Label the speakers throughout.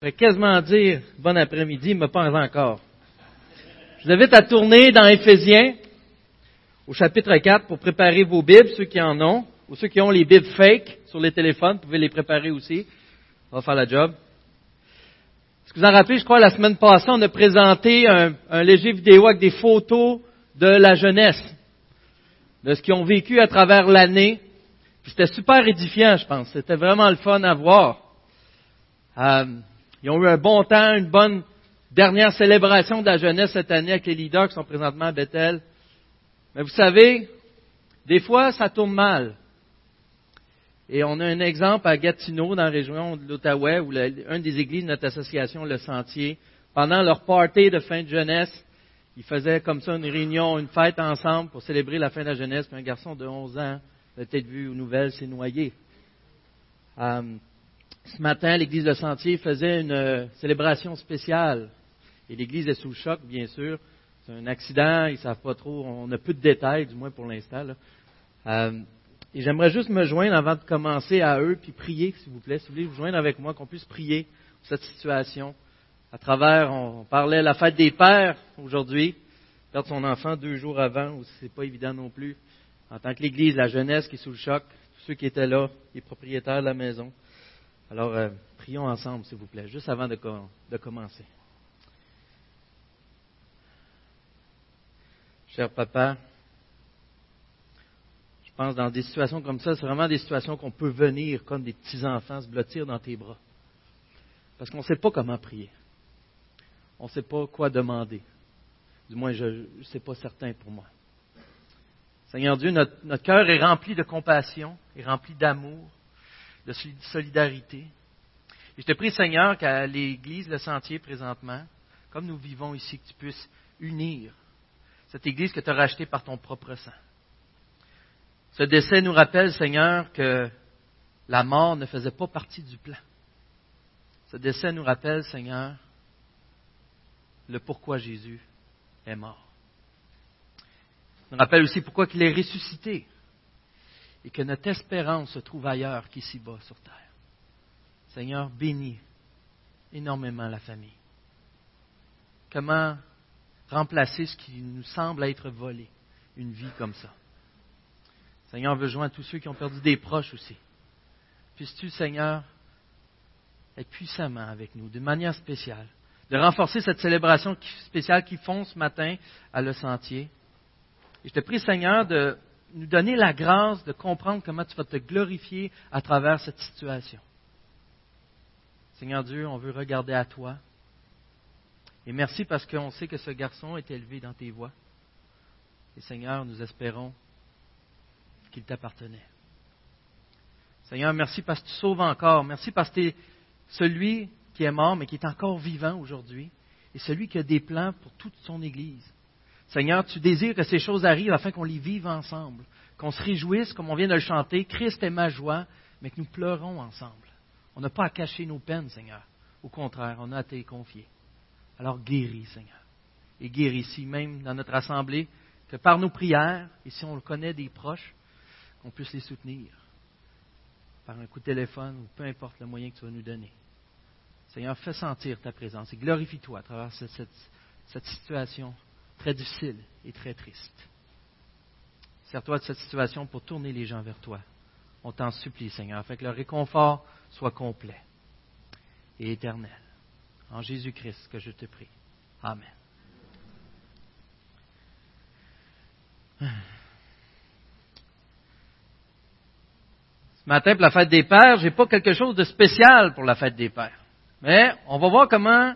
Speaker 1: Je vais quasiment dire bon après-midi, mais pas encore. Je vous invite à tourner dans Éphésiens, au chapitre 4, pour préparer vos Bibles, ceux qui en ont, ou ceux qui ont les Bibles fake sur les téléphones, vous pouvez les préparer aussi. On va faire la job. Ce que vous en rappelez, je crois, la semaine passée, on a présenté un, un léger vidéo avec des photos de la jeunesse, de ce qu'ils ont vécu à travers l'année. C'était super édifiant, je pense. C'était vraiment le fun à voir. Euh, ils ont eu un bon temps, une bonne dernière célébration de la jeunesse cette année avec les leaders qui sont présentement à Bethel. Mais vous savez, des fois, ça tourne mal. Et on a un exemple à Gatineau, dans la région de l'Outaouais, où une des églises de notre association, Le Sentier, pendant leur party de fin de jeunesse, ils faisaient comme ça une réunion, une fête ensemble pour célébrer la fin de la jeunesse. Puis un garçon de 11 ans, peut-être vu aux nouvelles, s'est noyé. Euh, ce matin, l'église Le Sentier faisait une euh, célébration spéciale. Et l'église est sous le choc, bien sûr. C'est un accident, ils ne savent pas trop, on a peu de détails, du moins pour l'instant. Euh, et j'aimerais juste me joindre avant de commencer à eux, puis prier, s'il vous plaît. Si vous voulez vous joindre avec moi, qu'on puisse prier pour cette situation. À travers, on, parlait de la fête des pères aujourd'hui. Perdre son enfant deux jours avant, c'est pas évident non plus. En tant que l'Église, la jeunesse qui est sous le choc, tous ceux qui étaient là, les propriétaires de la maison. Alors, euh, prions ensemble, s'il vous plaît, juste avant de, commencer. Cher papa, je pense dans des situations comme ça, c'est vraiment des situations qu'on peut venir comme des petits-enfants se blottir dans tes bras. Parce qu'on ne sait pas comment prier. On ne sait pas quoi demander. Du moins, je ne sais pas certain pour moi. Seigneur Dieu, notre, notre cœur est rempli de compassion, est rempli d'amour, de solidarité. Et je te prie, Seigneur, qu'à l'Église, le sentier présentement, comme nous vivons ici, que tu puisses unir cette Église que tu as rachetée par ton propre sang. Ce décès nous rappelle, Seigneur, que la mort ne faisait pas partie du plan. Ce décès nous rappelle, Seigneur, le pourquoi Jésus est mort. Il nous rappelle aussi pourquoi il est ressuscité et que notre espérance se trouve ailleurs qu'ici-bas sur terre. Seigneur, bénis énormément la famille. Comment remplacer ce qui nous semble être volé, une vie comme ça? Seigneur, veut joindre tous ceux qui ont perdu des proches aussi. Puisses-tu, Seigneur, être puissamment avec nous, de manière spéciale, de renforcer cette célébration spéciale qu'ils font ce matin à Le Sentier. Et je te prie, Seigneur, de nous donner la grâce de comprendre comment tu vas te glorifier à travers cette situation. Seigneur Dieu, on veut regarder à toi. Et merci parce qu'on sait que ce garçon est élevé dans tes voies. Et Seigneur, nous espérons qu'il t'appartenait. Seigneur, merci parce que tu sauves encore. Merci parce que tu es celui qui est mort, mais qui est encore vivant aujourd'hui. Et celui qui a des plans pour toute son Église. Seigneur, tu désires que ces choses arrivent afin qu'on les vive ensemble, qu'on se réjouisse, comme on vient de le chanter, Christ est ma joie, mais que nous pleurons ensemble. On n'a pas à cacher nos peines, Seigneur. Au contraire, on a à te confier. Alors guéris, Seigneur. Et guéris ici, même dans notre assemblée, que par nos prières, et si on connaît des proches, qu'on puisse les soutenir par un coup de téléphone ou peu importe le moyen que tu vas nous donner. Seigneur, fais sentir ta présence et glorifie-toi à travers cette situation très difficile et très triste. Sers-toi de cette situation pour tourner les gens vers toi. On t'en supplie, Seigneur, afin que le réconfort soit complet et éternel. En Jésus-Christ que je te prie. Amen. Ce matin, pour la fête des pères, je n'ai pas quelque chose de spécial pour la fête des pères. Mais on va voir comment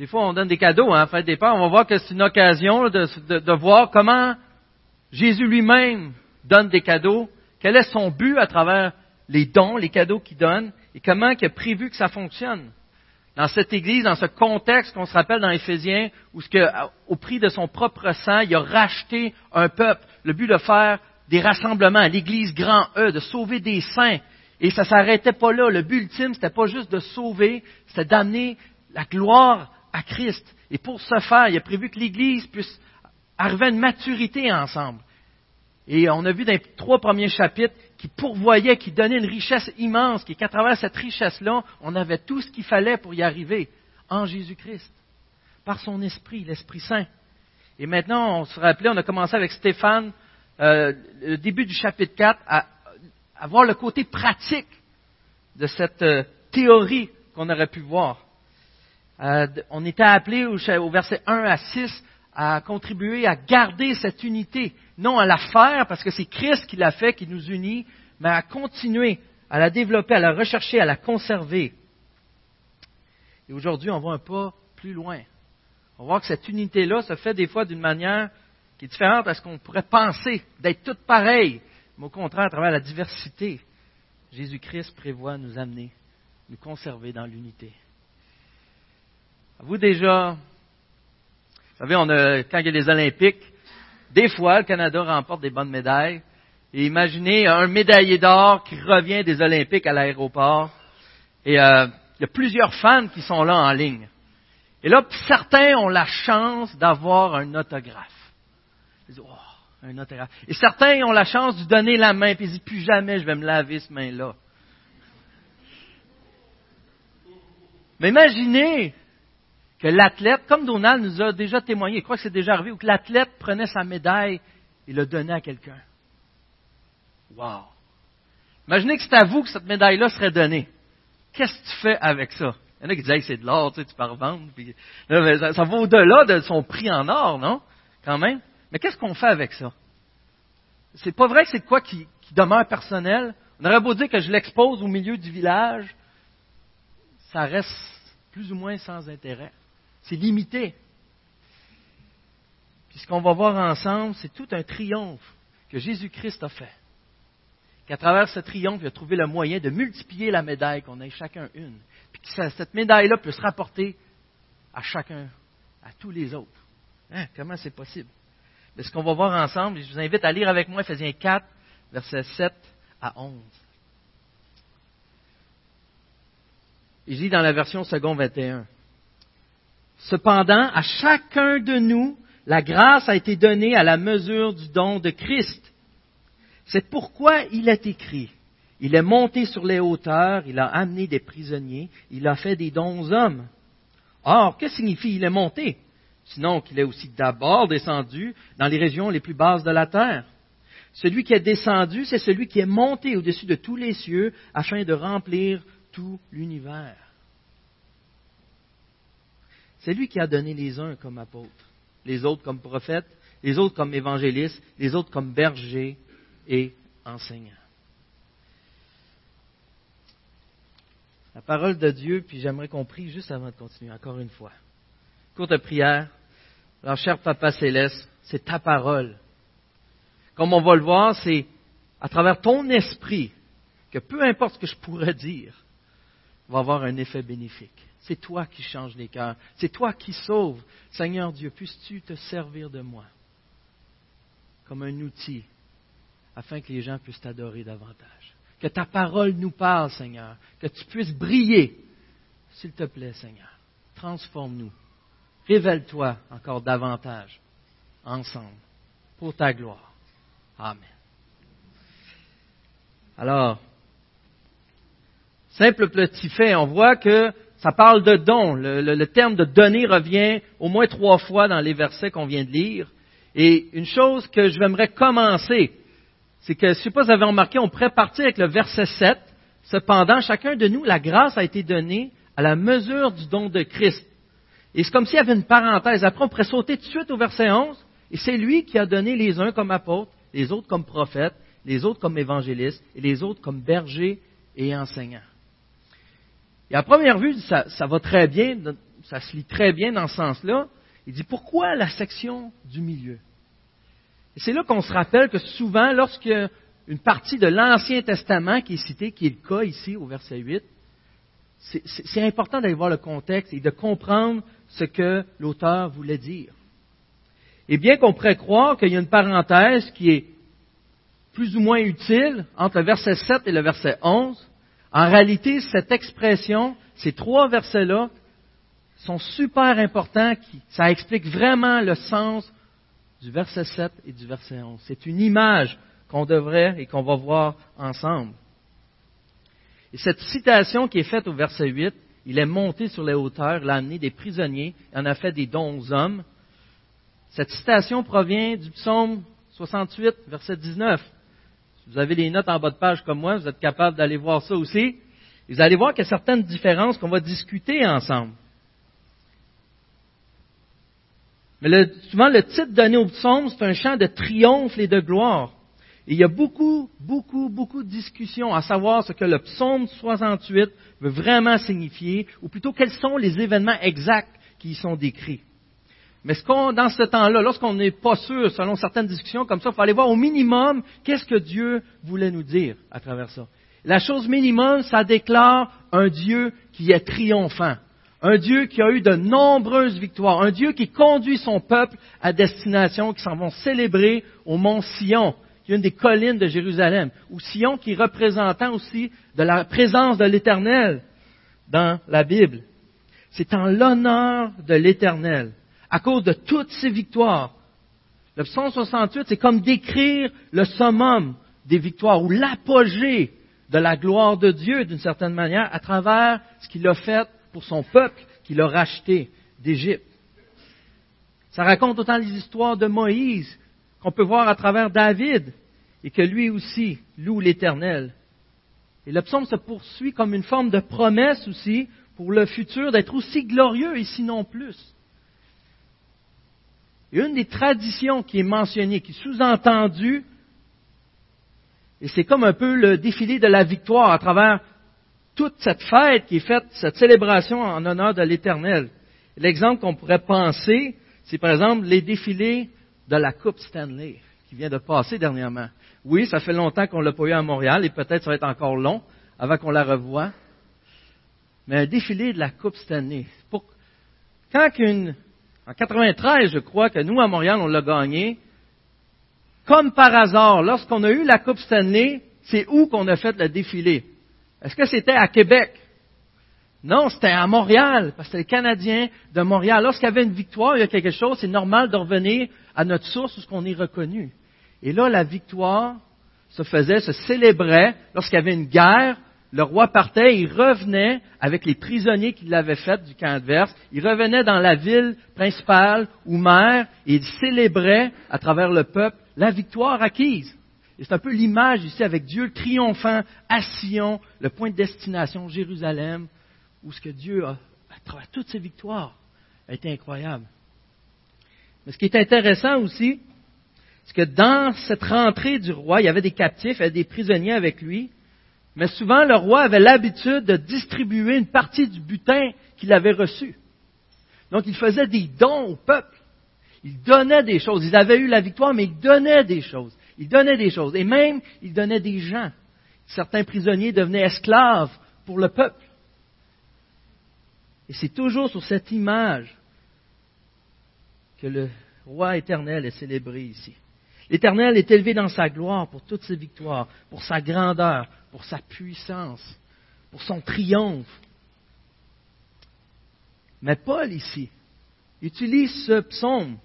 Speaker 1: des fois, on donne des cadeaux hein, des. On va voir que c'est une occasion de, voir comment Jésus lui-même donne des cadeaux. Quel est son but à travers les dons, les cadeaux qu'il donne, et comment il a prévu que ça fonctionne. Dans cette église, dans ce contexte qu'on se rappelle dans Éphésiens, où ce que, au prix de son propre sang, il a racheté un peuple. Le but de faire des rassemblements, l'église grand E, de sauver des saints. Et ça s'arrêtait pas là. Le but ultime, c'était pas juste de sauver, c'était d'amener la gloire à Christ. Et pour ce faire, il a prévu que l'Église puisse arriver à une maturité ensemble. Et on a vu dans les trois premiers chapitres qui pourvoyait, qui donnait une richesse immense, qu'à travers cette richesse-là, on avait tout ce qu'il fallait pour y arriver en Jésus-Christ, par son esprit, l'Esprit Saint. Et maintenant, on se rappelait, on a commencé avec Stéphane, euh, le début du chapitre 4, à, à, voir le côté pratique de cette euh, théorie qu'on aurait pu voir. Euh, on était appelé au, verset 1 à 6 à contribuer à garder cette unité, non à la faire parce que c'est Christ qui l'a fait, qui nous unit, mais à continuer à la développer, à la rechercher, à la conserver. Et aujourd'hui, on va un pas plus loin. On voit que cette unité-là se fait des fois d'une manière qui est différente à ce qu'on pourrait penser, d'être toutes pareilles. Mais au contraire, à travers la diversité, Jésus-Christ prévoit nous amener, nous conserver dans l'unité. Vous déjà, vous savez, on a, quand il y a les Olympiques, des fois, le Canada remporte des bonnes médailles. Et imaginez un médaillé d'or qui revient des Olympiques à l'aéroport. Et euh, il y a plusieurs fans qui sont là en ligne. Et là, certains ont la chance d'avoir un autographe. Ils disent, oh, un autographe. Et certains ont la chance de donner la main, puis ils disent, plus jamais je vais me laver cette main-là. Mais imaginez que l'athlète, comme Donald nous a déjà témoigné, je crois que c'est déjà arrivé, où que l'athlète prenait sa médaille et le donnait à quelqu'un. Wow! Imaginez que c'est à vous que cette médaille-là serait donnée. Qu'est-ce que tu fais avec ça? Il y en a qui disent, c'est de l'or, tu, sais, tu peux revendre. ça, va au-delà de son prix en or, non? Quand même. Mais qu'est-ce qu'on fait avec ça? C'est pas vrai que c'est quoi qui, qui demeure personnel. On aurait beau dire que je l'expose au milieu du village, ça reste plus ou moins sans intérêt. C'est limité. Puis ce qu'on va voir ensemble, c'est tout un triomphe que Jésus-Christ a fait. Qu'à travers ce triomphe, il a trouvé le moyen de multiplier la médaille, qu'on ait chacun une puis que cette médaille-là peut se rapporter à chacun, à tous les autres. Hein, comment c'est possible? Mais ce qu'on va voir ensemble, je vous invite à lire avec moi Ephésiens 4, versets 7 à 11. Il dit dans la version second 21. Cependant, à chacun de nous, la grâce a été donnée à la mesure du don de Christ. C'est pourquoi il est écrit, il est monté sur les hauteurs, il a amené des prisonniers, il a fait des dons aux hommes. Or, que signifie il est monté Sinon qu'il est aussi d'abord descendu dans les régions les plus basses de la terre. Celui qui est descendu, c'est celui qui est monté au-dessus de tous les cieux afin de remplir tout l'univers. C'est lui qui a donné les uns comme apôtres, les autres comme prophètes, les autres comme évangélistes, les autres comme bergers et enseignants. la parole de Dieu, puis j'aimerais qu'on prie juste avant de continuer, encore une fois. Courte prière. Alors, cher Papa Céleste, c'est ta parole. Comme on va le voir, c'est à travers ton esprit que peu importe ce que je pourrais dire, va avoir un effet bénéfique. C'est toi qui changes les cœurs. C'est toi qui sauves. Seigneur Dieu, puisses-tu te servir de moi comme un outil afin que les gens puissent t'adorer davantage? Que ta parole nous parle, Seigneur, que tu puisses briller. S'il te plaît, Seigneur, transforme-nous. Révèle-toi encore davantage ensemble pour ta gloire. Amen. Alors, simple petit fait, on voit que ça parle de don. Le, terme de donner revient au moins trois fois dans les versets qu'on vient de lire. Et une chose que je j'aimerais commencer c'est que, je ne sais pas si vous avez remarqué, on pourrait partir avec le verset 7. Cependant, chacun de nous, la grâce a été donnée à la mesure du don de Christ. Et c'est comme s'il y avait une parenthèse. Après, on pourrait sauter tout de suite au verset 11. Et c'est lui qui a donné les uns comme apôtres, les autres comme prophètes, les autres comme évangélistes, et les autres comme bergers et enseignants. Et à première vue, ça, va très bien, ça se lit très bien dans ce sens-là. Il dit, pourquoi la section du milieu? C'est là qu'on se rappelle que souvent, lorsque une partie de l'Ancien Testament qui est citée, qui est le cas ici au verset 8, c'est important d'aller voir le contexte et de comprendre ce que l'auteur voulait dire. Et bien qu'on pourrait croire qu'il y a une parenthèse qui est plus ou moins utile entre le verset 7 et le verset 11, en réalité, cette expression, ces trois versets-là, sont super importants, ça explique vraiment le sens du verset 7 et du verset 11. C'est une image qu'on devrait et qu'on va voir ensemble. Et cette citation qui est faite au verset 8, il est monté sur les hauteurs, il a amené des prisonniers, il en a fait des dons aux hommes. Cette citation provient du psaume 68, verset 19. Si vous avez les notes en bas de page comme moi, vous êtes capable d'aller voir ça aussi. vous allez voir qu'il y a certaines différences qu'on va discuter ensemble. Mais souvent, le titre donné au psaume, c'est un chant de triomphe et de gloire. Et il y a beaucoup, beaucoup, beaucoup de discussions à savoir ce que le psaume 68 veut vraiment signifier, ou plutôt quels sont les événements exacts qui y sont décrits. Mais ce qu'on, dans ce temps-là, lorsqu'on n'est pas sûr, selon certaines discussions comme ça, il faut aller voir au minimum qu'est-ce que Dieu voulait nous dire à travers ça. La chose minimum, ça déclare un Dieu qui est triomphant, un Dieu qui a eu de nombreuses victoires, un Dieu qui conduit son peuple à destination, qui s'en vont célébrer au mont Sion, qui est une des collines de Jérusalem, ou Sion qui est représentant aussi de la présence de l'Éternel dans la Bible. C'est en l'honneur de l'Éternel à cause de toutes ces victoires. Le 168, c'est comme décrire le summum des victoires ou l'apogée de la gloire de Dieu d'une certaine manière à travers ce qu'il a fait pour son peuple qu'il a racheté d'Égypte. Ça raconte autant les histoires de Moïse qu'on peut voir à travers David et que lui aussi loue l'Éternel. Et le psaume se poursuit comme une forme de promesse aussi pour le futur d'être aussi glorieux et sinon plus. Et une des traditions qui est mentionnée, qui est sous-entendue, et c'est comme un peu le défilé de la victoire à travers toute cette fête qui est faite, cette célébration en honneur de l'Éternel. L'exemple qu'on pourrait penser, c'est par exemple les défilés de la Coupe Stanley qui vient de passer dernièrement. Oui, ça fait longtemps qu'on ne l'a pas eu à Montréal et peut-être ça va être encore long avant qu'on la revoie. Mais un défilé de la Coupe Stanley. Pour... Quand une en 93, je crois que nous, à Montréal, on l'a gagné. Comme par hasard, lorsqu'on a eu la Coupe Stanley, c'est où qu'on a fait le défilé? Est-ce que c'était à Québec? Non, c'était à Montréal, parce que les Canadiens de Montréal. Lorsqu'il y avait une victoire, il y a quelque chose, c'est normal de revenir à notre source où qu'on est reconnu. Et là, la victoire se faisait, se célébrait lorsqu'il y avait une guerre le roi partait, il revenait avec les prisonniers qu'il avait faits du camp adverse, il revenait dans la ville principale ou mère et il célébrait à travers le peuple la victoire acquise. Et c'est un peu l'image ici avec Dieu triomphant à Sion, le point de destination, Jérusalem, où ce que Dieu a, à travers toutes ses victoires, a été incroyable. Mais ce qui est intéressant aussi, c'est que dans cette rentrée du roi, il y avait des captifs, il des prisonniers avec lui, mais souvent, le roi avait l'habitude de distribuer une partie du butin qu'il avait reçu. Donc, il faisait des dons au peuple. Il donnait des choses. Ils avaient eu la victoire, mais il donnait des choses. Il donnait des choses. Et même, il donnait des gens. Certains prisonniers devenaient esclaves pour le peuple. Et c'est toujours sur cette image que le roi éternel est célébré ici. L'Éternel est élevé dans sa gloire pour toutes ses victoires, pour sa grandeur, pour sa puissance, pour son triomphe. Mais Paul ici utilise ce psaume,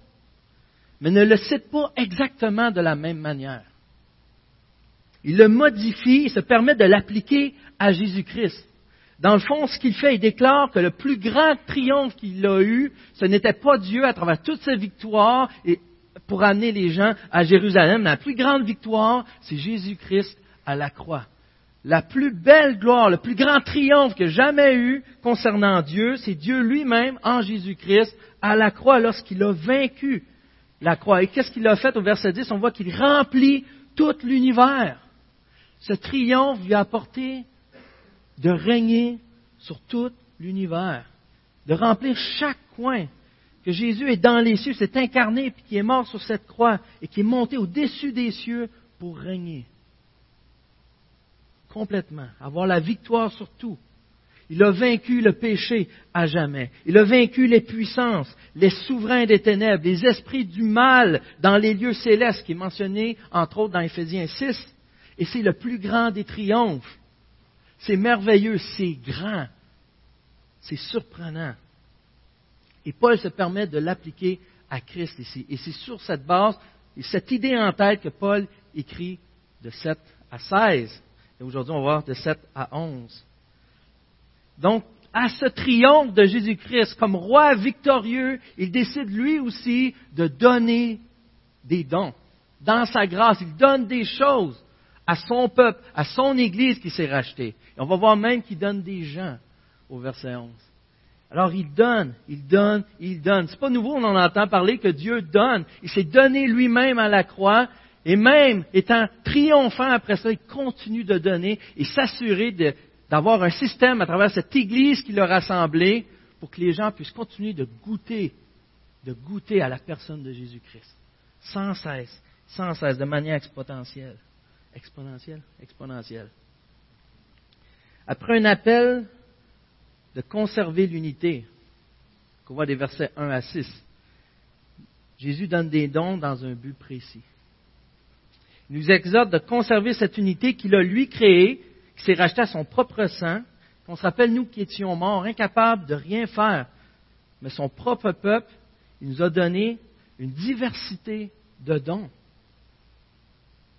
Speaker 1: mais ne le cite pas exactement de la même manière. Il le modifie, il se permet de l'appliquer à Jésus-Christ. Dans le fond, ce qu'il fait, il déclare que le plus grand triomphe qu'il a eu, ce n'était pas Dieu à travers toutes ses victoires et pour amener les gens à Jérusalem. La plus grande victoire, c'est Jésus-Christ à la croix. La plus belle gloire, le plus grand triomphe que jamais eu concernant Dieu, c'est Dieu lui-même en Jésus-Christ à la croix lorsqu'il a vaincu la croix. Et qu'est-ce qu'il a fait au verset 10 On voit qu'il remplit tout l'univers. Ce triomphe lui a apporté de régner sur tout l'univers, de remplir chaque coin que Jésus est dans les cieux, s'est incarné, puis qui est mort sur cette croix et qui est monté au-dessus des cieux pour régner. Complètement. Avoir la victoire sur tout. Il a vaincu le péché à jamais. Il a vaincu les puissances, les souverains des ténèbres, les esprits du mal dans les lieux célestes, qui est mentionné entre autres dans Éphésiens 6. Et c'est le plus grand des triomphes. C'est merveilleux, c'est grand, c'est surprenant. Et Paul se permet de l'appliquer à Christ ici. Et c'est sur cette base, et cette idée en tête que Paul écrit de 7 à 16. Et aujourd'hui, on va voir de 7 à 11. Donc, à ce triomphe de Jésus-Christ, comme roi victorieux, il décide lui aussi de donner des dons. Dans sa grâce, il donne des choses à son peuple, à son Église qui s'est rachetée. Et on va voir même qu'il donne des gens au verset 11. Alors il donne, il donne, il donne. C'est pas nouveau, on en entend parler que Dieu donne. Il s'est donné lui-même à la croix et même étant triomphant après ça, il continue de donner et s'assurer d'avoir un système à travers cette Église qu'il a rassemblée pour que les gens puissent continuer de goûter, de goûter à la personne de Jésus-Christ. Sans cesse, sans cesse, de manière exponentielle. Exponentielle, exponentielle. Après un appel de conserver l'unité, qu'on voit des versets 1 à 6, Jésus donne des dons dans un but précis. Nous exhorte de conserver cette unité qu'il a lui créée, qui s'est rachetée à son propre sang, qu'on se rappelle, nous qui étions morts, incapables de rien faire, mais son propre peuple, il nous a donné une diversité de dons.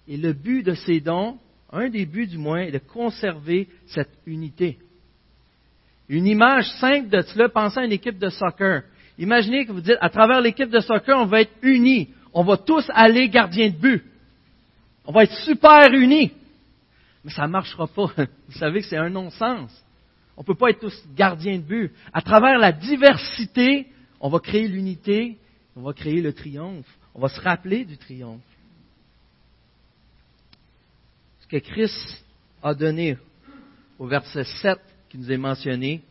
Speaker 1: Et le but de ces dons, un des buts du moins, est de conserver cette unité. Une image simple de cela, pensez à une équipe de soccer. Imaginez que vous dites, à travers l'équipe de soccer, on va être unis. On va tous aller gardien de but. On va être super unis. Mais ça ne marchera pas. Vous savez que c'est un non-sens. On ne peut pas être tous gardiens de but. À travers la diversité, on va créer l'unité, on va créer le triomphe. On va se rappeler du triomphe. Ce que Christ a donné au verset 7 qui nous est mentionné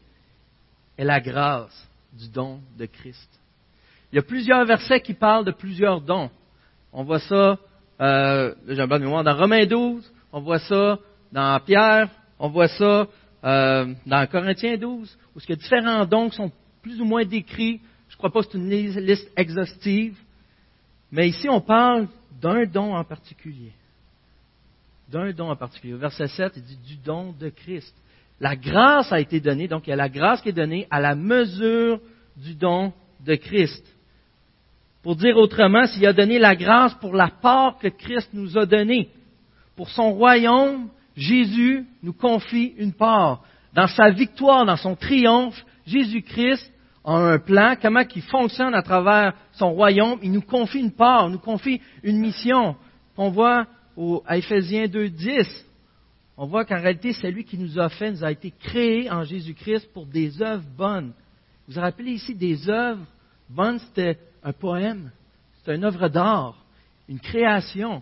Speaker 1: est la grâce du don de Christ. Il y a plusieurs versets qui parlent de plusieurs dons. On voit ça euh, j'ai un mémoire, dans Romains 12, on voit ça dans Pierre, on voit ça euh, dans Corinthiens 12, où y a différents dons sont plus ou moins décrits. Je ne crois pas que c'est une liste exhaustive, mais ici on parle d'un don en particulier. D'un don en particulier. Au verset 7, il dit du don de Christ. La grâce a été donnée, donc il y a la grâce qui est donnée à la mesure du don de Christ. Pour dire autrement, s'il a donné la grâce pour la part que Christ nous a donnée. Pour son royaume, Jésus nous confie une part. Dans sa victoire, dans son triomphe, Jésus-Christ a un plan, comment il fonctionne à travers son royaume. Il nous confie une part, il nous confie une mission. On voit au, à Éphésiens 2.10, on voit qu'en réalité, c'est lui qui nous a fait, nous a été créé en Jésus-Christ pour des œuvres bonnes. Vous vous rappelez ici des œuvres bonnes, c'était un poème, c'est une œuvre d'art, une création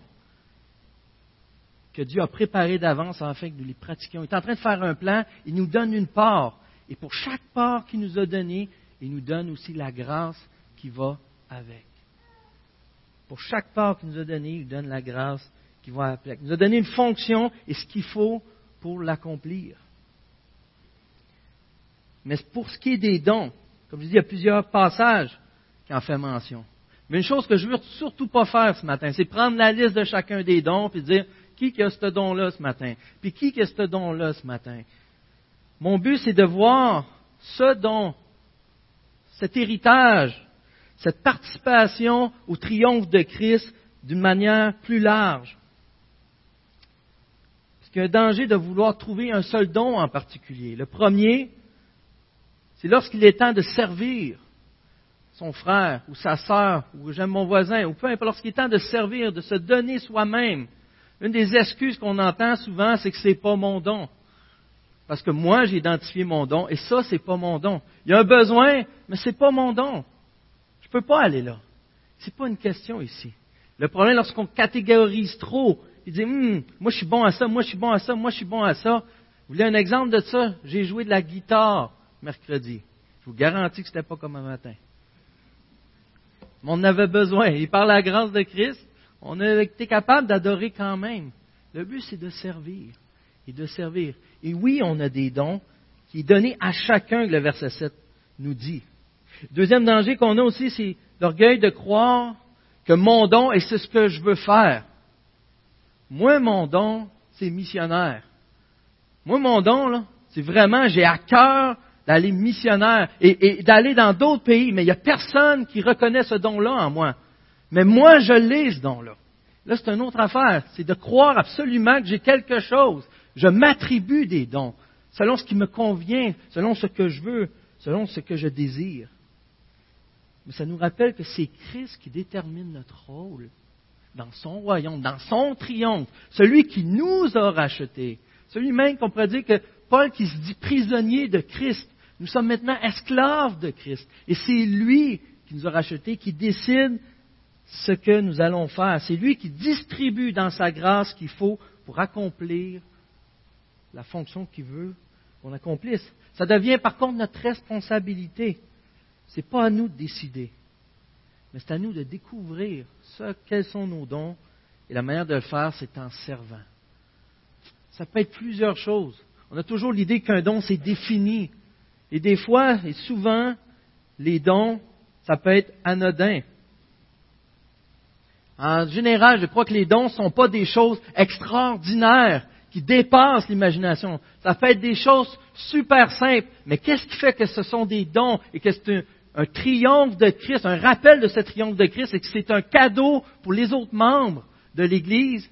Speaker 1: que Dieu a préparée d'avance afin que nous les pratiquions. Il est en train de faire un plan, il nous donne une part. Et pour chaque part qu'il nous a donnée, il nous donne aussi la grâce qui va avec. Pour chaque part qu'il nous a donnée, il donne la grâce qui va avec. Il nous a donné une fonction et ce qu'il faut pour l'accomplir. Mais pour ce qui est des dons, comme je dis, il y a plusieurs passages qui en fait mention. Mais une chose que je veux surtout pas faire ce matin, c'est prendre la liste de chacun des dons et dire qui a ce don-là ce matin, puis qui a ce don-là ce matin? Mon but, c'est de voir ce don, cet héritage, cette participation au triomphe de Christ d'une manière plus large. Parce qu'il y a un danger de vouloir trouver un seul don en particulier. Le premier, c'est lorsqu'il est temps de servir son frère ou sa sœur ou j'aime mon voisin ou peu importe, lorsqu'il est temps de servir, de se donner soi-même, une des excuses qu'on entend souvent, c'est que c'est pas mon don. Parce que moi, j'ai identifié mon don et ça, c'est pas mon don. Il y a un besoin, mais c'est pas mon don. Je peux pas aller là. C'est pas une question ici. Le problème, lorsqu'on catégorise trop, il dit, hum, moi je suis bon à ça, moi je suis bon à ça, moi je suis bon à ça. Vous voulez un exemple de ça? J'ai joué de la guitare mercredi. Je vous garantis que ce n'était pas comme un matin. On avait besoin. Et par la grâce de Christ, on a été capable d'adorer quand même. Le but, c'est de servir. Et de servir. Et oui, on a des dons qui sont donnés à chacun, le verset 7 nous dit. Deuxième danger qu'on a aussi, c'est l'orgueil de croire que mon don, et c'est ce que je veux faire. Moi, mon don, c'est missionnaire. Moi, mon don, là, c'est vraiment, j'ai à cœur d'aller missionnaire et, d'aller dans d'autres pays, mais il n'y a personne qui reconnaît ce don-là en moi. Mais moi, je l'ai, ce don-là. Là, c'est une autre affaire. C'est de croire absolument que j'ai quelque chose. Je m'attribue des dons, selon ce qui me convient, selon ce que je veux, selon ce que je désire. Mais ça nous rappelle que c'est Christ qui détermine notre rôle dans son royaume, dans son triomphe, celui qui nous a rachetés, celui même qu'on pourrait dire que Paul qui se dit prisonnier de Christ, nous sommes maintenant esclaves de Christ. Et c'est lui qui nous a rachetés, qui décide ce que nous allons faire. C'est lui qui distribue dans sa grâce ce qu'il faut pour accomplir la fonction qu'il veut qu'on accomplisse. Ça devient par contre notre responsabilité. Ce n'est pas à nous de décider, mais c'est à nous de découvrir ce, quels sont nos dons. Et la manière de le faire, c'est en servant. Ça peut être plusieurs choses. On a toujours l'idée qu'un don, c'est défini. Et des fois, et souvent, les dons, ça peut être anodin. En général, je crois que les dons ne sont pas des choses extraordinaires qui dépassent l'imagination. Ça peut être des choses super simples. Mais qu'est-ce qui fait que ce sont des dons et que c'est un, triomphe de Christ, un rappel de ce triomphe de Christ et que c'est un cadeau pour les autres membres de l'Église?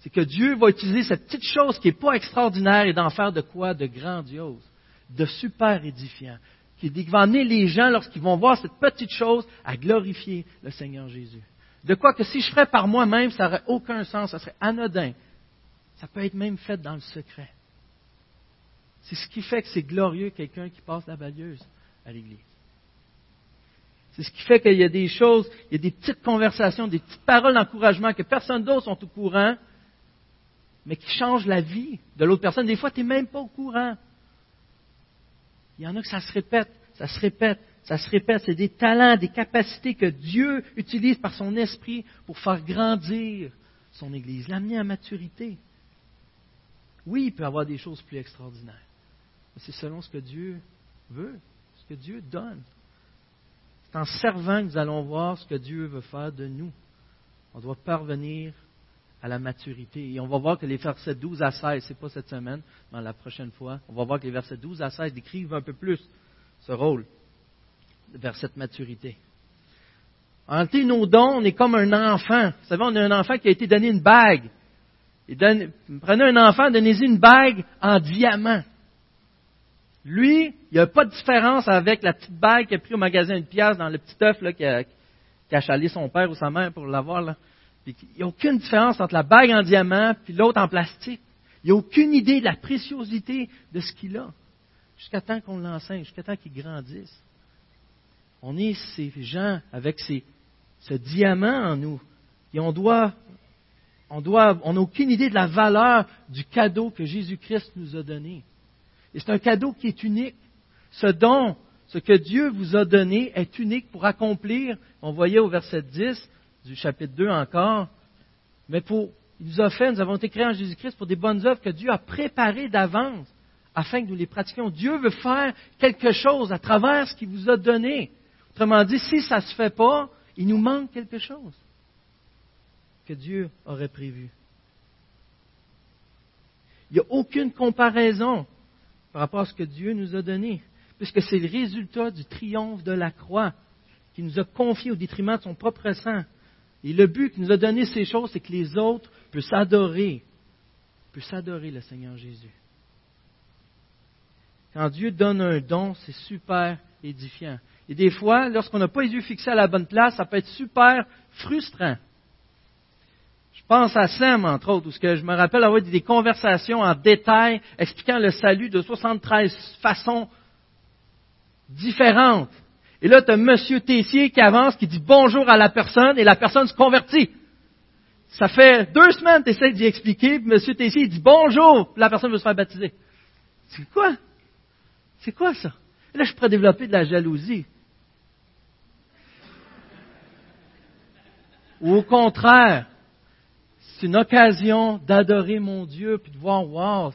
Speaker 1: C'est que Dieu va utiliser cette petite chose qui n'est pas extraordinaire et d'en faire de quoi de grandiose, de super édifiant, qui va amener les gens, lorsqu'ils vont voir cette petite chose, à glorifier le Seigneur Jésus. De quoi que si je ferais par moi-même, ça n'aurait aucun sens, ça serait anodin. Ça peut être même fait dans le secret. C'est ce qui fait que c'est glorieux quelqu'un qui passe la balieuse à l'Église. C'est ce qui fait qu'il y a des choses, il y a des petites conversations, des petites paroles d'encouragement que personne d'autre sont au courant, mais qui changent la vie de l'autre personne. Des fois, tu n'es même pas au courant. Il y en a que ça se répète, ça se répète, ça se répète, c'est des talents, des capacités que Dieu utilise par son esprit pour faire grandir son Église, l'amener à maturité. Oui, il peut avoir des choses plus extraordinaires, mais c'est selon ce que Dieu veut, ce que Dieu donne. C'est en servant que nous allons voir ce que Dieu veut faire de nous. On doit parvenir à la maturité. Et on va voir que les versets 12 à 16, c'est pas cette semaine, mais la prochaine fois, on va voir que les versets 12 à 16 décrivent un peu plus ce rôle vers cette maturité. En réalité, nos dons, on est comme un enfant. Vous savez, on a un enfant qui a été donné une bague. prenez un enfant, donnez-lui une bague en diamant. Lui, il n'y a pas de différence avec la petite bague qu'il a pris au magasin une pièce dans le petit œuf là, qui, a, qui a chalé son père ou sa mère pour l'avoir. Il n'y a aucune différence entre la bague en diamant et l'autre en plastique. Il n'y a aucune idée de la préciosité de ce qu'il a. Jusqu'à temps qu'on l'enseigne, jusqu'à temps qu'il grandisse. On est ces gens avec ce diamant en nous. Et on doit, on doit, on n'a aucune idée de la valeur du cadeau que Jésus-Christ nous a donné. Et c'est un cadeau qui est unique. Ce don, ce que Dieu vous a donné est unique pour accomplir, on voyait au verset 10 du chapitre 2 encore, mais pour, il nous a fait, nous avons été créés en Jésus-Christ pour des bonnes œuvres que Dieu a préparées d'avance afin que nous les pratiquions. Dieu veut faire quelque chose à travers ce qu'il vous a donné. Autrement dit, si ça ne se fait pas, il nous manque quelque chose que Dieu aurait prévu. Il n'y a aucune comparaison par rapport à ce que Dieu nous a donné, puisque c'est le résultat du triomphe de la croix qui nous a confié au détriment de son propre sang. Et le but qui nous a donné ces choses, c'est que les autres puissent adorer, puissent adorer le Seigneur Jésus. Quand Dieu donne un don, c'est super édifiant. Et des fois, lorsqu'on n'a pas les yeux fixés à la bonne place, ça peut être super frustrant. Je pense à Sam, entre autres, où je me rappelle avoir des conversations en détail expliquant le salut de 73 façons différentes. Et là, tu as M. Tessier qui avance, qui dit bonjour à la personne, et la personne se convertit. Ça fait deux semaines que tu essaies d'y expliquer, puis M. Tessier dit bonjour, la personne veut se faire baptiser. C'est quoi? C'est quoi ça? là, je pourrais développer de la jalousie. Ou au contraire, c'est une occasion d'adorer mon Dieu, puis de voir, wow,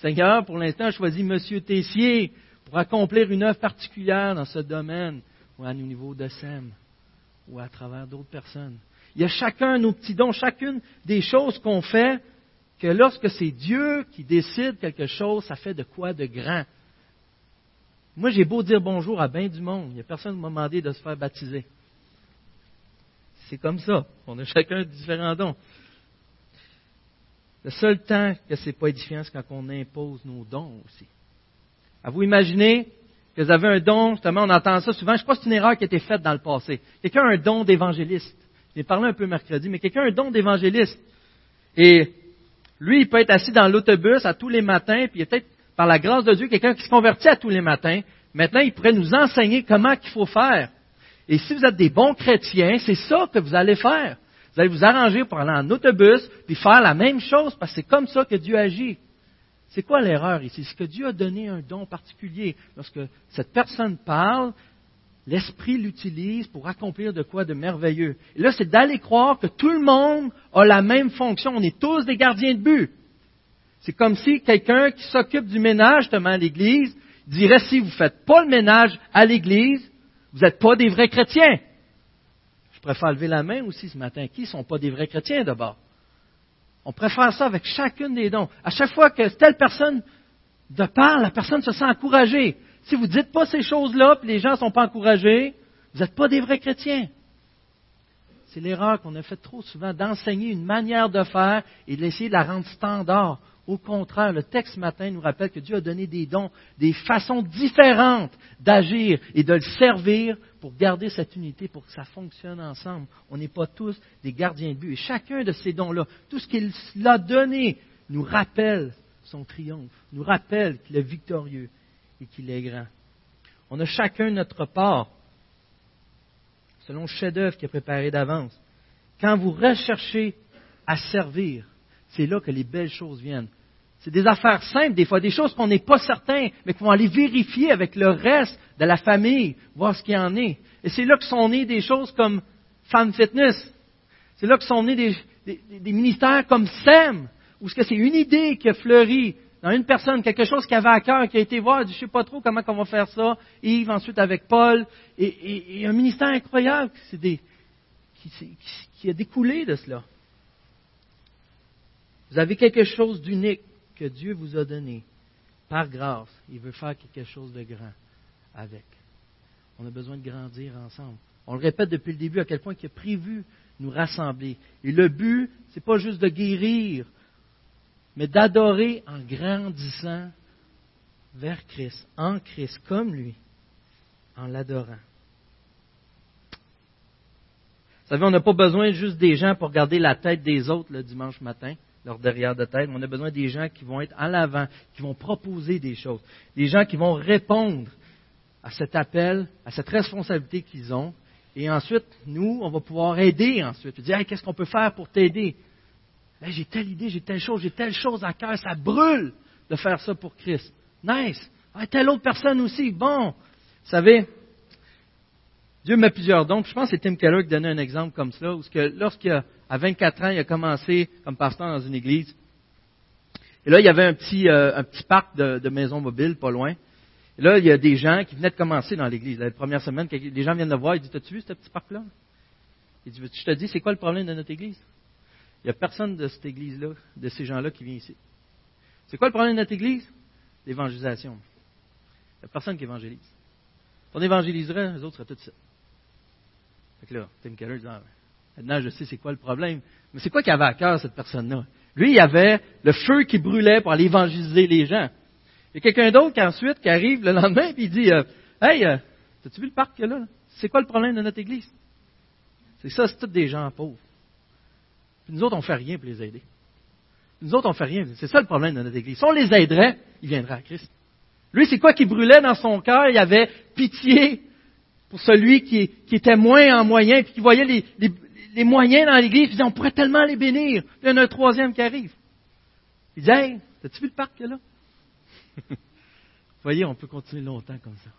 Speaker 1: Seigneur, pour l'instant, je choisis M. Tessier accomplir une œuvre particulière dans ce domaine, ou à niveau de SEM, ou à travers d'autres personnes. Il y a chacun nos petits dons, chacune des choses qu'on fait, que lorsque c'est Dieu qui décide quelque chose, ça fait de quoi de grand. Moi, j'ai beau dire bonjour à bien du monde, il n'y a personne qui m'a demandé de se faire baptiser. C'est comme ça. On a chacun différents dons. Le seul temps que ce n'est pas édifiant, c'est quand on impose nos dons aussi. À vous imaginer que vous avez un don, justement, on entend ça souvent, je crois que c'est une erreur qui a été faite dans le passé. Quelqu'un a un don d'évangéliste. J'ai parlé un peu mercredi, mais quelqu'un a un don d'évangéliste. Et lui, il peut être assis dans l'autobus à tous les matins, puis il y a peut-être, par la grâce de Dieu, quelqu'un qui se convertit à tous les matins. Maintenant, il pourrait nous enseigner comment il faut faire. Et si vous êtes des bons chrétiens, c'est ça que vous allez faire. Vous allez vous arranger pour aller en autobus, puis faire la même chose, parce que c'est comme ça que Dieu agit. C'est quoi l'erreur ici? C'est que Dieu a donné un don particulier? Lorsque cette personne parle, l'Esprit l'utilise pour accomplir de quoi de merveilleux. Et là, c'est d'aller croire que tout le monde a la même fonction. On est tous des gardiens de but. C'est comme si quelqu'un qui s'occupe du ménage, justement, à l'Église, dirait si vous ne faites pas le ménage à l'Église, vous n'êtes pas des vrais chrétiens. Je préfère lever la main aussi ce matin. Qui ne sont pas des vrais chrétiens d'abord? On préfère ça avec chacune des dons. À chaque fois que telle personne parle, la personne se sent encouragée. Si vous ne dites pas ces choses-là, puis les gens ne sont pas encouragés, vous n'êtes pas des vrais chrétiens. C'est l'erreur qu'on a faite trop souvent d'enseigner une manière de faire et d'essayer de la rendre standard. Au contraire, le texte matin nous rappelle que Dieu a donné des dons, des façons différentes d'agir et de le servir pour garder cette unité, pour que ça fonctionne ensemble. On n'est pas tous des gardiens de but. Et chacun de ces dons-là, tout ce qu'il a donné, nous rappelle son triomphe, nous rappelle qu'il est victorieux et qu'il est grand. On a chacun notre part, selon le chef-d'œuvre qui est préparé d'avance. Quand vous recherchez à servir, c'est là que les belles choses viennent. C'est des affaires simples, des fois, des choses qu'on n'est pas certain, mais qu'on va aller vérifier avec le reste de la famille, voir ce qu'il y en est. Et c'est là que sont nées des choses comme Femme Fitness. C'est là que sont nés des, ministères comme SEM, où c'est une idée qui a fleuri dans une personne, quelque chose qui avait à cœur, qui a été voir, je ne sais pas trop comment on va faire ça. Yves, ensuite avec Paul, et, un ministère incroyable qui a découlé de cela. Vous avez quelque chose d'unique que Dieu vous a donné par grâce. Il veut faire quelque chose de grand avec. On a besoin de grandir ensemble. On le répète depuis le début à quel point il a prévu nous rassembler. Et le but, ce n'est pas juste de guérir, mais d'adorer en grandissant vers Christ, en Christ, comme lui, en l'adorant. Vous savez, on n'a pas besoin juste des gens pour garder la tête des autres le dimanche matin leur derrière de tête, on a besoin des gens qui vont être en l'avant, qui vont proposer des choses, des gens qui vont répondre à cet appel, à cette responsabilité qu'ils ont. Et ensuite, nous, on va pouvoir aider ensuite. Dire, qu'est-ce qu'on peut faire pour t'aider? j'ai telle idée, j'ai telle chose, j'ai telle chose à cœur, ça brûle de faire ça pour Christ. Nice. Ah, telle autre personne aussi. Bon. Vous savez, Dieu met plusieurs dons. Je pense que c'est Tim Keller qui donnait un exemple comme cela, où lorsqu'à 24 ans, il a commencé comme pasteur dans une église. Et là, il y avait un petit, euh, un petit parc de, maisons mobiles pas loin. Et là, il y a des gens qui venaient de commencer dans l'église. La première semaine, les gens viennent de voir, ils disent, as-tu vu ce petit parc-là? Il dit, je te dis, c'est quoi le problème de notre église? Il n'y a personne de cette église-là, de ces gens-là qui vient ici. C'est quoi le problème de notre église? L'évangélisation. Il n'y a personne qui évangélise. Si on évangéliserait, les autres seraient tous fait que là, Tim Keller dit, ah, maintenant je sais c'est quoi le problème. Mais c'est quoi qu'il avait à cœur, cette personne-là? Lui, il avait le feu qui brûlait pour aller évangéliser les gens. Il y a quelqu'un d'autre qui ensuite qui arrive le lendemain et il dit euh, Hey, euh, as-tu vu le parc qu'il y a là? C'est quoi le problème de notre Église? C'est ça, c'est tous des gens pauvres. Puis nous autres, on ne fait rien pour les aider. Nous autres, on ne fait rien. C'est ça le problème de notre Église. Si on les aiderait, ils viendraient à Christ. Lui, c'est quoi qui brûlait dans son cœur? Il avait pitié pour celui qui, était moins en moyen, puis qui voyait les, moyens dans l'église, il disait, on pourrait tellement les bénir. Il y en a un troisième qui arrive. Il dit, hey, as-tu vu le parc qu'il y a là? Vous voyez, on peut continuer longtemps comme ça.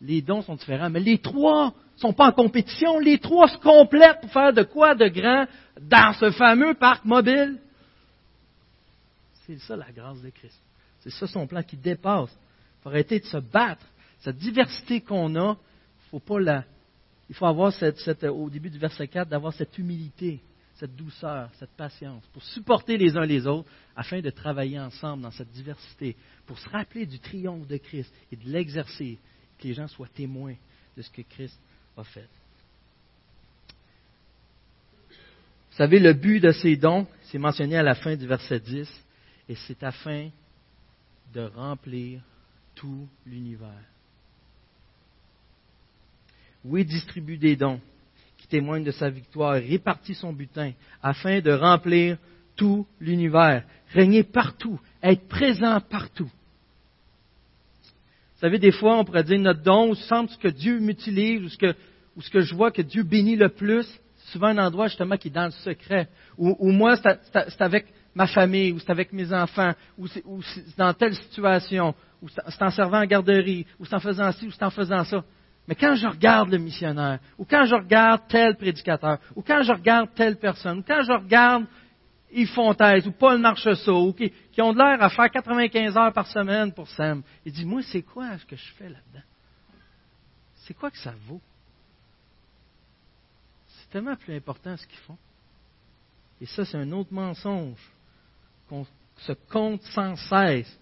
Speaker 1: Les dons sont différents, mais les trois ne sont pas en compétition. Les trois se complètent pour faire de quoi de grand dans ce fameux parc mobile. C'est ça la grâce de Christ. C'est ça son plan qui dépasse. Il faut arrêter de se battre. Cette diversité qu'on a, faut pas la, il faut avoir cette, au début du verset 4, d'avoir cette humilité, cette douceur, cette patience, pour supporter les uns les autres, afin de travailler ensemble dans cette diversité, pour se rappeler du triomphe de Christ et de l'exercer, que les gens soient témoins de ce que Christ a fait. Vous savez, le but de ces dons, c'est mentionné à la fin du verset 10, et c'est afin de remplir tout l'univers. Oui, distribue des dons qui témoignent de sa victoire, répartit son butin, afin de remplir tout l'univers, régner partout, être présent partout. Vous savez, des fois, on pourrait dire notre don, ou semble ce que Dieu m'utilise, ou ce que, je vois que Dieu bénit le plus, souvent un endroit justement qui est dans le secret. Ou, moi, c'est avec ma famille, ou c'est avec mes enfants, ou c'est dans telle situation, ou c'est en servant en garderie, ou c'est en faisant ci, ou c'est en faisant ça. Mais quand je regarde le missionnaire, ou quand je regarde tel prédicateur, ou quand je regarde telle personne, ou quand je regarde Yves Fontaise ou Paul Marchessault, qui, qui ont de l'air à faire 95 heures par semaine pour Sam, il dit, moi, c'est quoi ce que je fais là-dedans? C'est quoi que ça vaut? C'est tellement plus important ce qu'ils font. Et ça, c'est un autre mensonge qu'on se compte sans cesse.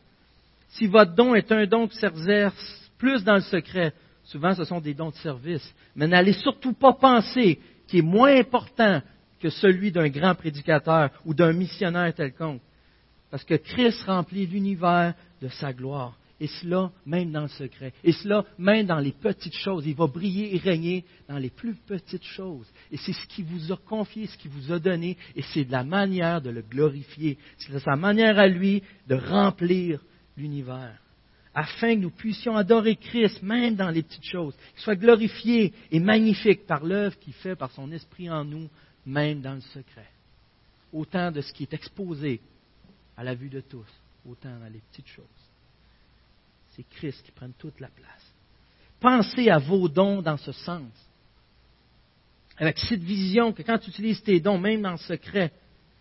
Speaker 1: Si votre don est un don qui s'exerce plus dans le secret, souvent ce sont des dons de service, mais n'allez surtout pas penser qu'il est moins important que celui d'un grand prédicateur ou d'un missionnaire quelconque. Parce que Christ remplit l'univers de sa gloire. Et cela même dans le secret. Et cela même dans les petites choses. Il va briller et régner dans les plus petites choses. Et c'est ce qu'il vous a confié, ce qu'il vous a donné. Et c'est de la manière de le glorifier. C'est sa manière à lui de remplir l'univers. Afin que nous puissions adorer Christ même dans les petites choses. Qu'il soit glorifié et magnifique par l'œuvre qu'il fait par son esprit en nous, même dans le secret. Autant de ce qui est exposé à la vue de tous, autant dans les petites choses c'est Christ qui prend toute la place. Pensez à vos dons dans ce sens. Avec cette vision que quand tu utilises tes dons, même dans le secret,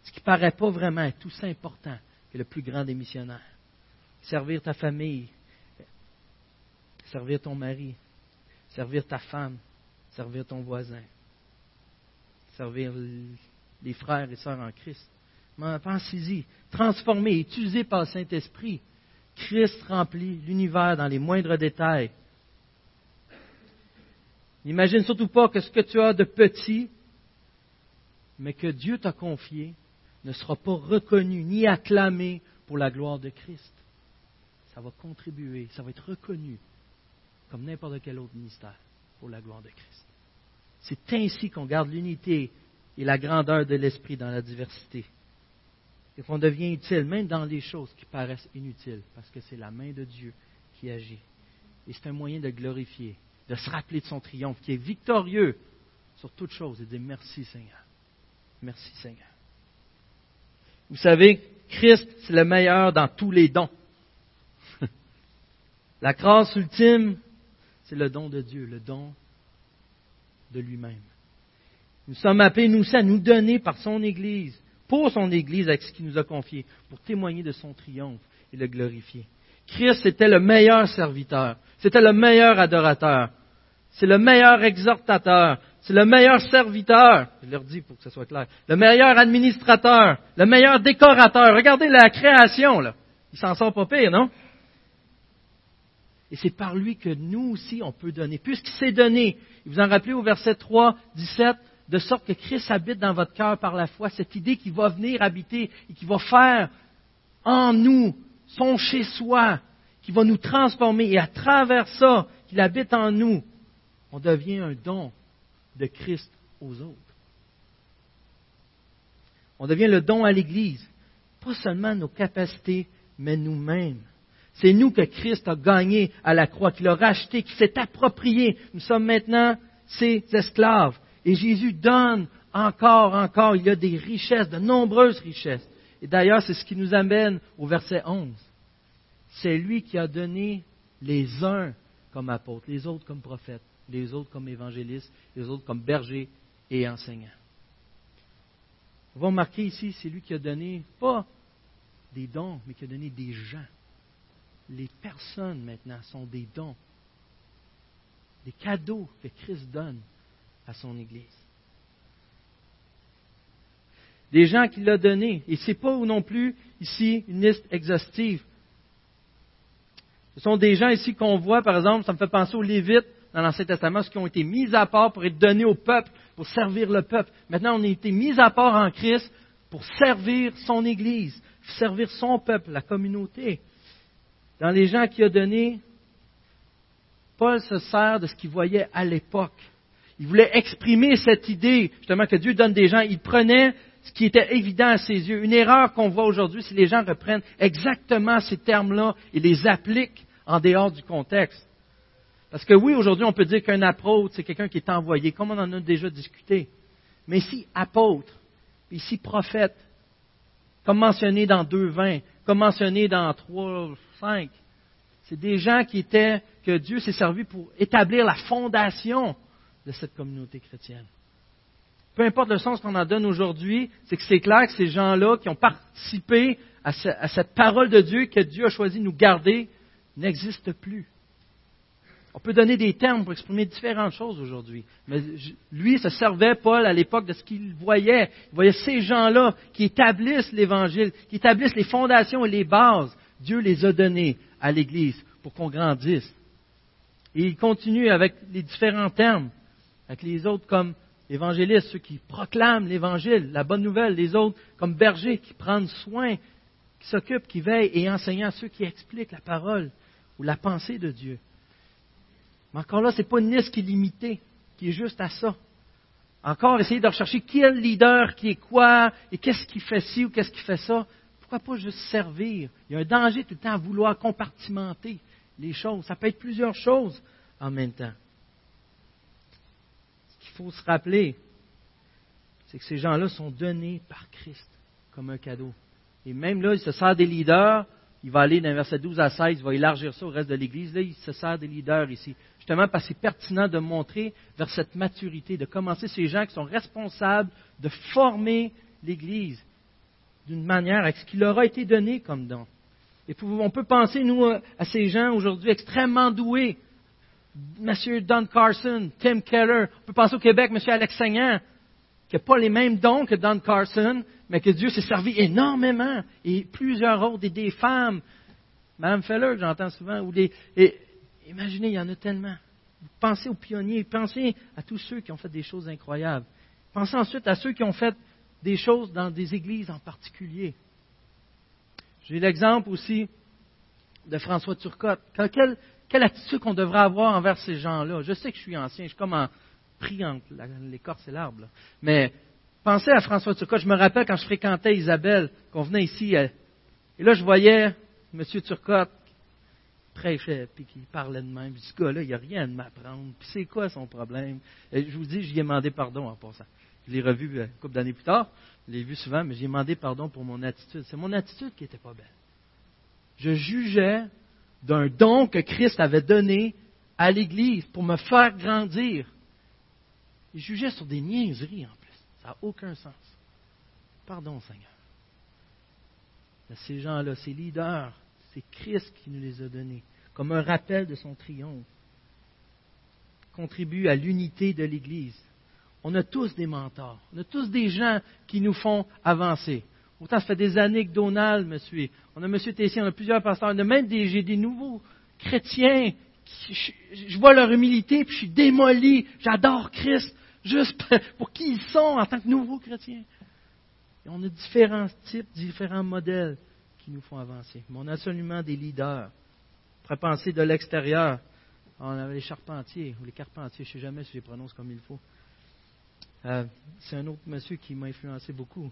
Speaker 1: ce qui ne paraît pas vraiment tout ça important que le plus grand des missionnaires. Servir ta famille, servir ton mari, servir ta femme, servir ton voisin, servir les frères et sœurs en Christ. Pensez-y, transformer, utilisé par le Saint-Esprit Christ remplit l'univers dans les moindres détails. N'imagine surtout pas que ce que tu as de petit, mais que Dieu t'a confié, ne sera pas reconnu ni acclamé pour la gloire de Christ. Ça va contribuer, ça va être reconnu comme n'importe quel autre ministère pour la gloire de Christ. C'est ainsi qu'on garde l'unité et la grandeur de l'esprit dans la diversité et qu'on devient utile, même dans les choses qui paraissent inutiles, parce que c'est la main de Dieu qui agit. Et c'est un moyen de glorifier, de se rappeler de son triomphe, qui est victorieux sur toute chose, et dire merci Seigneur. Merci Seigneur. Vous savez, Christ, c'est le meilleur dans tous les dons. la grâce ultime, c'est le don de Dieu, le don de lui-même. Nous sommes appelés, nous aussi, à nous donner par son Église pour son Église avec ce qu'il nous a confié, pour témoigner de son triomphe et le glorifier. Christ était le meilleur serviteur, c'était le meilleur adorateur, c'est le meilleur exhortateur, c'est le meilleur serviteur, je leur dis pour que ce soit clair, le meilleur administrateur, le meilleur décorateur. Regardez la création, là. Il s'en sort pas pire, non? Et c'est par lui que nous aussi, on peut donner. Puisqu'il s'est donné, vous en rappelez au verset 3, 17, de sorte que Christ habite dans votre cœur par la foi, cette idée qui va venir habiter et qui va faire en nous son chez-soi, qui va nous transformer, et à travers ça, qu'il habite en nous, on devient un don de Christ aux autres. On devient le don à l'Église, pas seulement nos capacités, mais nous-mêmes. C'est nous que Christ a gagné à la croix, qu'il a racheté, qu'il s'est approprié. Nous sommes maintenant ses esclaves. Et Jésus donne encore, encore, il y a des richesses, de nombreuses richesses. Et d'ailleurs, c'est ce qui nous amène au verset 11. C'est lui qui a donné les uns comme apôtres, les autres comme prophètes, les autres comme évangélistes, les autres comme bergers et enseignants. On va remarquer ici, c'est lui qui a donné, pas des dons, mais qui a donné des gens. Les personnes maintenant sont des dons, des cadeaux que Christ donne à son Église. Des gens qu'il a donnés. Et ce n'est pas non plus ici une liste exhaustive. Ce sont des gens ici qu'on voit, par exemple, ça me fait penser aux Lévites dans l'Ancien Testament, ceux qui ont été mis à part pour être donnés au peuple, pour servir le peuple. Maintenant, on a été mis à part en Christ pour servir son Église, servir son peuple, la communauté. Dans les gens qu'il a donnés, Paul se sert de ce qu'il voyait à l'époque. Il voulait exprimer cette idée, justement, que Dieu donne des gens. Il prenait ce qui était évident à ses yeux. Une erreur qu'on voit aujourd'hui, que les gens reprennent exactement ces termes-là et les appliquent en dehors du contexte. Parce que oui, aujourd'hui, on peut dire qu'un apôtre, c'est quelqu'un qui est envoyé, comme on en a déjà discuté. Mais ici, apôtre, ici, prophète, comme mentionné dans 2.20, comme mentionné dans 3.5, c'est des gens qui étaient, que Dieu s'est servi pour établir la fondation de cette communauté chrétienne. Peu importe le sens qu'on en donne aujourd'hui, c'est que c'est clair que ces gens-là qui ont participé à, cette parole de Dieu que Dieu a choisi de nous garder n'existent plus. On peut donner des termes pour exprimer différentes choses aujourd'hui. Mais lui se servait, Paul, à l'époque, de ce qu'il voyait. Il voyait ces gens-là qui établissent l'Évangile, qui établissent les fondations et les bases. Dieu les a donnés à l'Église pour qu'on grandisse. Et il continue avec les différents termes, avec les autres comme évangélistes, ceux qui proclament l'Évangile, la bonne nouvelle, les autres comme bergers qui prennent soin, qui s'occupent, qui veillent et enseignant ceux qui expliquent la parole ou la pensée de Dieu. Mais encore là, ce n'est pas une liste qui est limitée, qui est juste à ça. Encore essayer de rechercher quel leader qui est quoi et qu'est-ce qui fait ci ou qu'est-ce qui fait ça. Pourquoi pas juste servir? Il y a un danger tout le temps à vouloir compartimenter les choses. Ça peut être plusieurs choses en même temps. Ce qu'il faut se rappeler, c'est que ces gens-là sont donnés par Christ comme un cadeau. Et même là, il se sert des leaders il va aller d'un verset 12 à 16, il va élargir ça au reste de l'Église. Là, il se sert des leaders ici. Justement parce que c'est pertinent de montrer vers cette maturité, de commencer ces gens qui sont responsables de former l'Église d'une manière avec ce qui leur a été donné comme don. Et on peut penser, nous, à ces gens aujourd'hui extrêmement doués. Monsieur Don Carson, Tim Keller. On peut penser au Québec, Monsieur Alex Saignan, qui n'a pas les mêmes dons que Don Carson, mais que Dieu s'est servi énormément, et plusieurs autres, et des femmes, Mme Feller, j'entends souvent, ou et, imaginez, il y en a tellement. Pensez aux pionniers, pensez à tous ceux qui ont fait des choses incroyables. Pensez ensuite à ceux qui ont fait des choses dans des églises en particulier. J'ai l'exemple aussi de François Turcotte. Quelle, attitude qu'on devrait avoir envers ces gens-là? Je sais que je suis ancien, je suis comme en, pris entre l'écorce et l'arbre. Mais Pensez à François Turcotte. Je me rappelle quand je fréquentais Isabelle, qu'on venait ici, et là je voyais M. Turcotte prêchait, puis qui parlait de même. ce gars-là, il n'y a rien à m'apprendre. C'est quoi son problème? je vous dis, j'y ai demandé pardon en passant. Je l'ai revu euh, une couple d'années plus tard. Je l'ai vu souvent, mais j'ai demandé pardon pour mon attitude. C'est mon attitude qui n'était pas belle. Je jugeais d'un don que Christ avait donné à l'Église pour me faire grandir. Je jugeais sur des niaiseries en ça n'a aucun sens. Pardon, Seigneur. ces gens-là, ces leaders, c'est Christ qui nous les a donnés, comme un rappel de son triomphe. Contribue à l'unité de l'Église. On a tous des mentors. On a tous des gens qui nous font avancer. Pourtant, ça fait des années que Donald. On a M. Tessier, on a plusieurs pasteurs. On a même des, nouveaux chrétiens. je, je, vois leur humilité, puis je suis démoli. J'adore Christ juste pour qui ils sont en tant que nouveaux chrétiens. On a différents types, différents modèles qui nous font avancer. Mais on a absolument des leaders. On penser de l'extérieur. On avait les charpentiers, ou les carpentiers, je ne sais jamais si je les prononce comme il faut. Euh, c'est un autre monsieur qui m'a influencé beaucoup.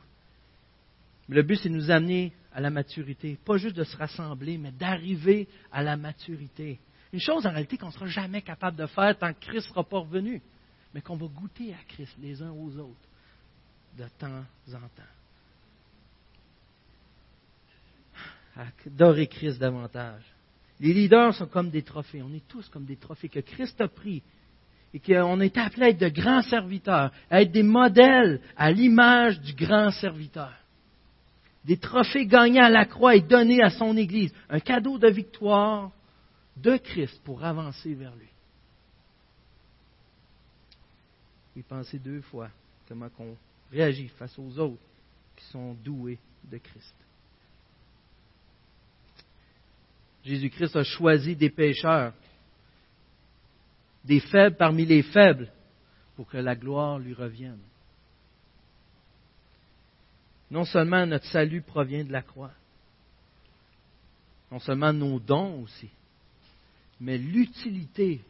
Speaker 1: Le but, c'est de nous amener à la maturité. Pas juste de se rassembler, mais d'arriver à la maturité. Une chose en réalité qu'on ne sera jamais capable de faire tant que Christ ne sera pas revenu mais qu'on va goûter à Christ les uns aux autres de temps en temps. Adorer Christ davantage. Les leaders sont comme des trophées. On est tous comme des trophées que Christ a pris et qu'on est appelé à être de grands serviteurs, à être des modèles à l'image du grand serviteur. Des trophées gagnés à la croix et donnés à son Église. Un cadeau de victoire de Christ pour avancer vers lui. y penser deux fois comment on réagit face aux autres qui sont doués de Christ. Jésus-Christ a choisi des pécheurs des faibles parmi les faibles, pour que la gloire lui revienne. Non seulement notre salut provient de la croix, non seulement nos dons aussi, mais l'utilité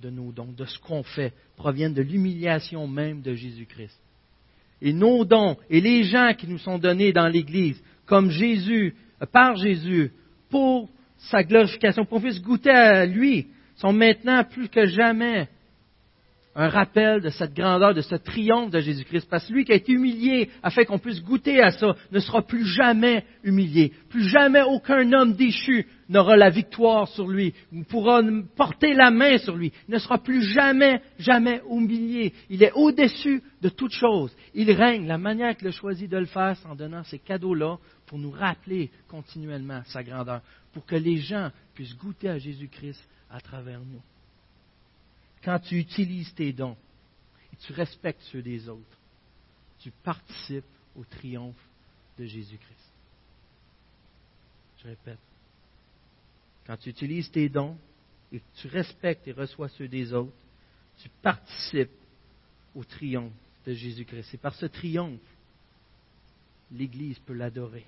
Speaker 1: de nos dons, de ce qu'on fait, proviennent de l'humiliation même de Jésus-Christ. Et nos dons et les gens qui nous sont donnés dans l'Église, comme Jésus, par Jésus, pour sa glorification, pour qu'on puisse goûter à lui, sont maintenant plus que jamais un rappel de cette grandeur, de ce triomphe de Jésus-Christ. Parce que lui qui a été humilié afin qu'on puisse goûter à ça ne sera plus jamais humilié. Plus jamais aucun homme déchu n'aura la victoire sur lui, ou pourra porter la main sur lui. Il ne sera plus jamais, jamais humilié. Il est au-dessus de toute chose. Il règne. La manière qu'il a choisi de le faire, en donnant ces cadeaux-là pour nous rappeler continuellement sa grandeur, pour que les gens puissent goûter à Jésus-Christ à travers nous quand tu utilises tes dons et tu respectes ceux des autres, tu participes au triomphe de Jésus-Christ. Je répète, quand tu utilises tes dons et tu respectes et reçois ceux des autres, tu participes au triomphe de Jésus-Christ. Et par ce triomphe, l'Église peut l'adorer.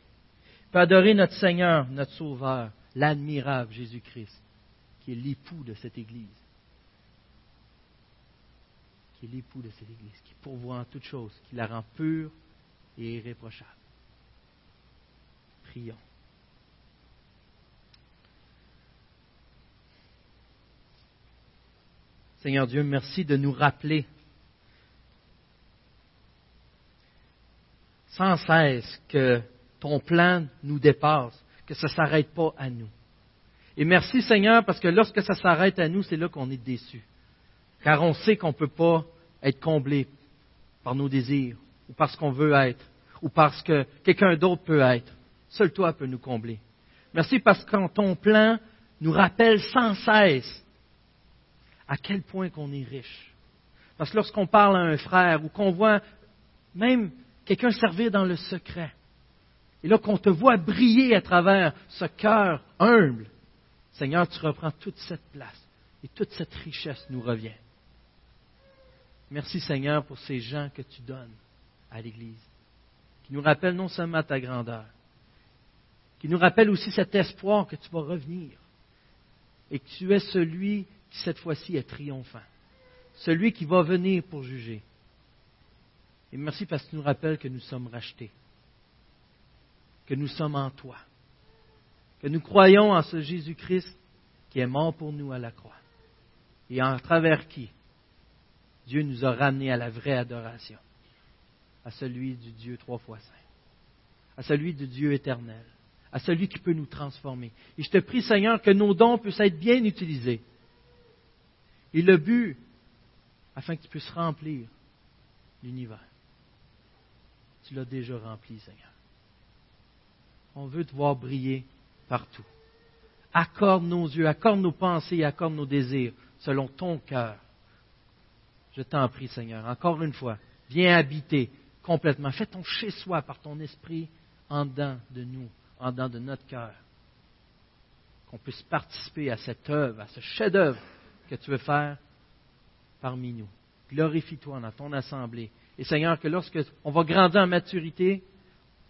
Speaker 1: Peut adorer notre Seigneur, notre Sauveur, l'admirable Jésus-Christ, qui est l'époux de cette Église qui est l'époux de cette Église, qui pourvoit en toutes choses, qui la rend pure et irréprochable. Prions. Seigneur Dieu, merci de nous rappeler sans cesse que ton plan nous dépasse, que ça ne s'arrête pas à nous. Et merci Seigneur parce que lorsque ça s'arrête à nous, c'est là qu'on est déçu car on sait qu'on ne peut pas être comblé par nos désirs, ou parce qu'on veut être, ou parce que quelqu'un d'autre peut être. Seul toi peux nous combler. Merci parce que ton plan nous rappelle sans cesse à quel point qu'on est riche. Parce que lorsqu'on parle à un frère ou qu'on voit même quelqu'un servir dans le secret, et là qu'on te voit briller à travers ce cœur humble, Seigneur, tu reprends toute cette place et toute cette richesse nous revient. Merci Seigneur pour ces gens que tu donnes à l'Église, qui nous rappellent non seulement ta grandeur, qui nous rappellent aussi cet espoir que tu vas revenir et que tu es celui qui cette fois-ci est triomphant, celui qui va venir pour juger. Et merci parce que tu nous rappelles que nous sommes rachetés, que nous sommes en toi, que nous croyons en ce Jésus-Christ qui est mort pour nous à la croix et en travers qui Dieu nous a ramenés à la vraie adoration, à celui du Dieu trois fois saint, à celui du Dieu éternel, à celui qui peut nous transformer. Et je te prie, Seigneur, que nos dons puissent être bien utilisés. Et le but, afin que tu puisses remplir l'univers. Tu l'as déjà rempli, Seigneur. On veut te voir briller partout. Accorde nos yeux, accorde nos pensées, accorde nos désirs selon ton cœur je t'en prie, Seigneur, encore une fois, viens habiter complètement. Fais ton chez-soi par ton esprit en dedans de nous, en dedans de notre cœur. Qu'on puisse participer à cette œuvre, à ce chef-d'œuvre que tu veux faire parmi nous. Glorifie-toi dans ton assemblée. Et Seigneur, que lorsque on va grandir en maturité,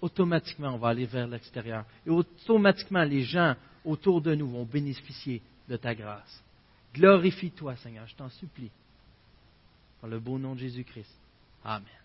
Speaker 1: automatiquement on va aller vers l'extérieur. Et automatiquement les gens autour de nous vont bénéficier de ta grâce. Glorifie-toi, Seigneur, je t'en supplie. Par le beau nom de Jésus-Christ. Amen.